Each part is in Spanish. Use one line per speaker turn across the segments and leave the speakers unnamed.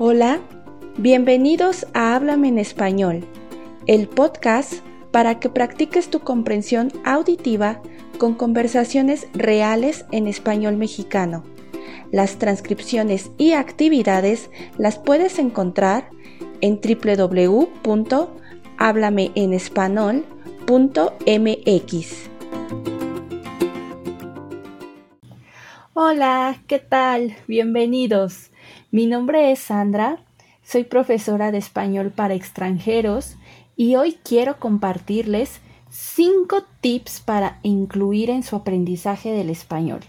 Hola, bienvenidos a Háblame en Español, el podcast para que practiques tu comprensión auditiva con conversaciones reales en español mexicano. Las transcripciones y actividades las puedes encontrar en www.hablameenespanol.mx. Hola, ¿qué tal? Bienvenidos. Mi nombre es Sandra, soy profesora de español para extranjeros y hoy quiero compartirles 5 tips para incluir en su aprendizaje del español.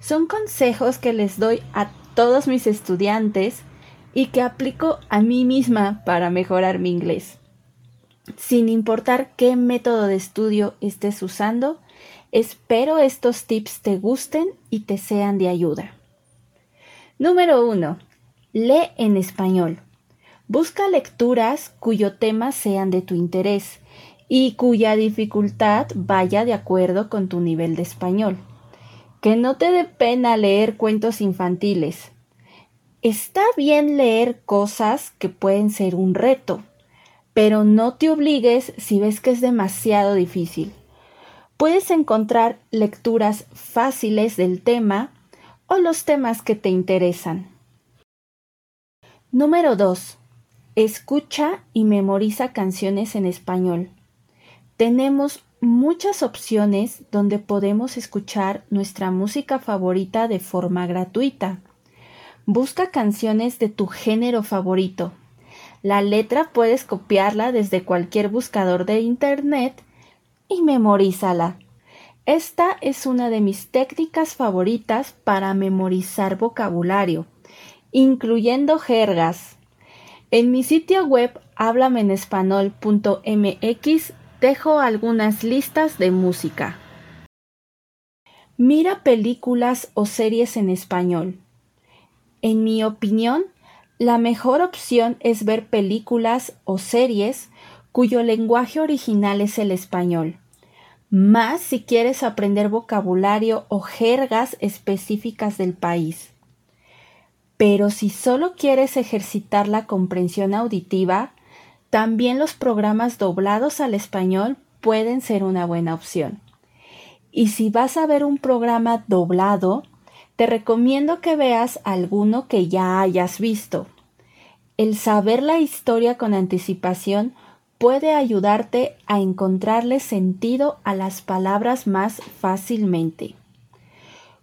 Son consejos que les doy a todos mis estudiantes y que aplico a mí misma para mejorar mi inglés. Sin importar qué método de estudio estés usando, espero estos tips te gusten y te sean de ayuda. Número 1. Lee en español. Busca lecturas cuyo tema sean de tu interés y cuya dificultad vaya de acuerdo con tu nivel de español. Que no te dé pena leer cuentos infantiles. Está bien leer cosas que pueden ser un reto, pero no te obligues si ves que es demasiado difícil. Puedes encontrar lecturas fáciles del tema o los temas que te interesan. Número 2. Escucha y memoriza canciones en español. Tenemos muchas opciones donde podemos escuchar nuestra música favorita de forma gratuita. Busca canciones de tu género favorito. La letra puedes copiarla desde cualquier buscador de Internet y memorízala. Esta es una de mis técnicas favoritas para memorizar vocabulario, incluyendo jergas. En mi sitio web háblamenespanol.mx dejo algunas listas de música. Mira películas o series en español. En mi opinión, la mejor opción es ver películas o series cuyo lenguaje original es el español, más si quieres aprender vocabulario o jergas específicas del país. Pero si solo quieres ejercitar la comprensión auditiva, también los programas doblados al español pueden ser una buena opción. Y si vas a ver un programa doblado, te recomiendo que veas alguno que ya hayas visto. El saber la historia con anticipación puede ayudarte a encontrarle sentido a las palabras más fácilmente.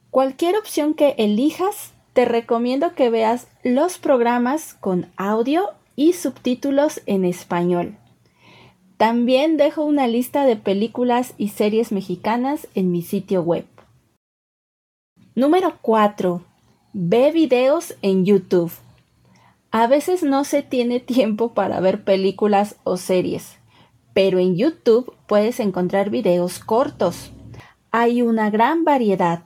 Cualquier opción que elijas, te recomiendo que veas los programas con audio y subtítulos en español. También dejo una lista de películas y series mexicanas en mi sitio web. Número 4. Ve videos en YouTube. A veces no se tiene tiempo para ver películas o series, pero en YouTube puedes encontrar videos cortos. Hay una gran variedad.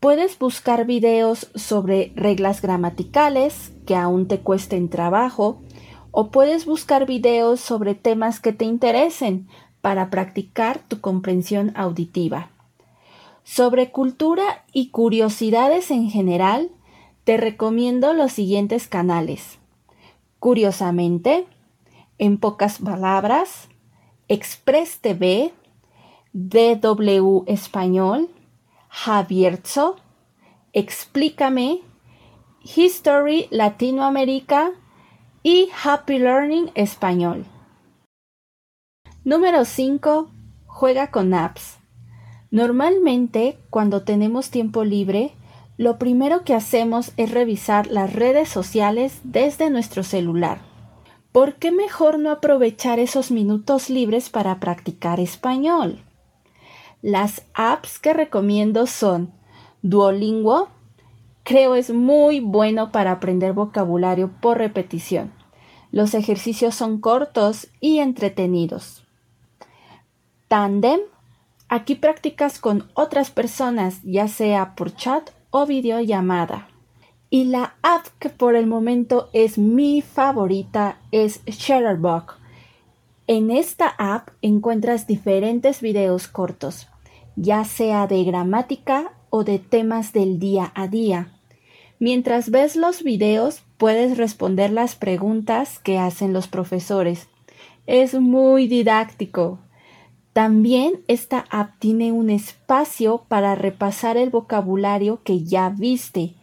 Puedes buscar videos sobre reglas gramaticales que aún te cuesten trabajo o puedes buscar videos sobre temas que te interesen para practicar tu comprensión auditiva. Sobre cultura y curiosidades en general, te recomiendo los siguientes canales. Curiosamente, en pocas palabras, Express TV, DW Español, Javierzo, Explícame, History Latinoamérica y Happy Learning Español. Número 5. Juega con apps. Normalmente, cuando tenemos tiempo libre, lo primero que hacemos es revisar las redes sociales desde nuestro celular. ¿Por qué mejor no aprovechar esos minutos libres para practicar español? Las apps que recomiendo son Duolingo, creo es muy bueno para aprender vocabulario por repetición. Los ejercicios son cortos y entretenidos. Tandem. Aquí practicas con otras personas, ya sea por chat o videollamada. Y la app que por el momento es mi favorita es Shutterbox. En esta app encuentras diferentes videos cortos, ya sea de gramática o de temas del día a día Mientras ves los videos, puedes responder las preguntas que hacen los profesores. Es muy didáctico. También esta app tiene un espacio para repasar el vocabulario que ya viste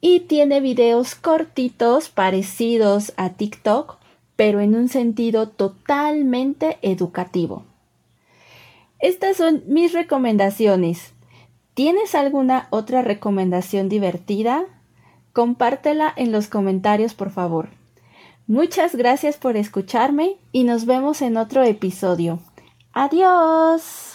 y tiene videos cortitos parecidos a TikTok, pero en un sentido totalmente educativo. Estas son mis recomendaciones. ¿Tienes alguna otra recomendación divertida? Compártela en los comentarios, por favor. Muchas gracias por escucharme y nos vemos en otro episodio. Adiós.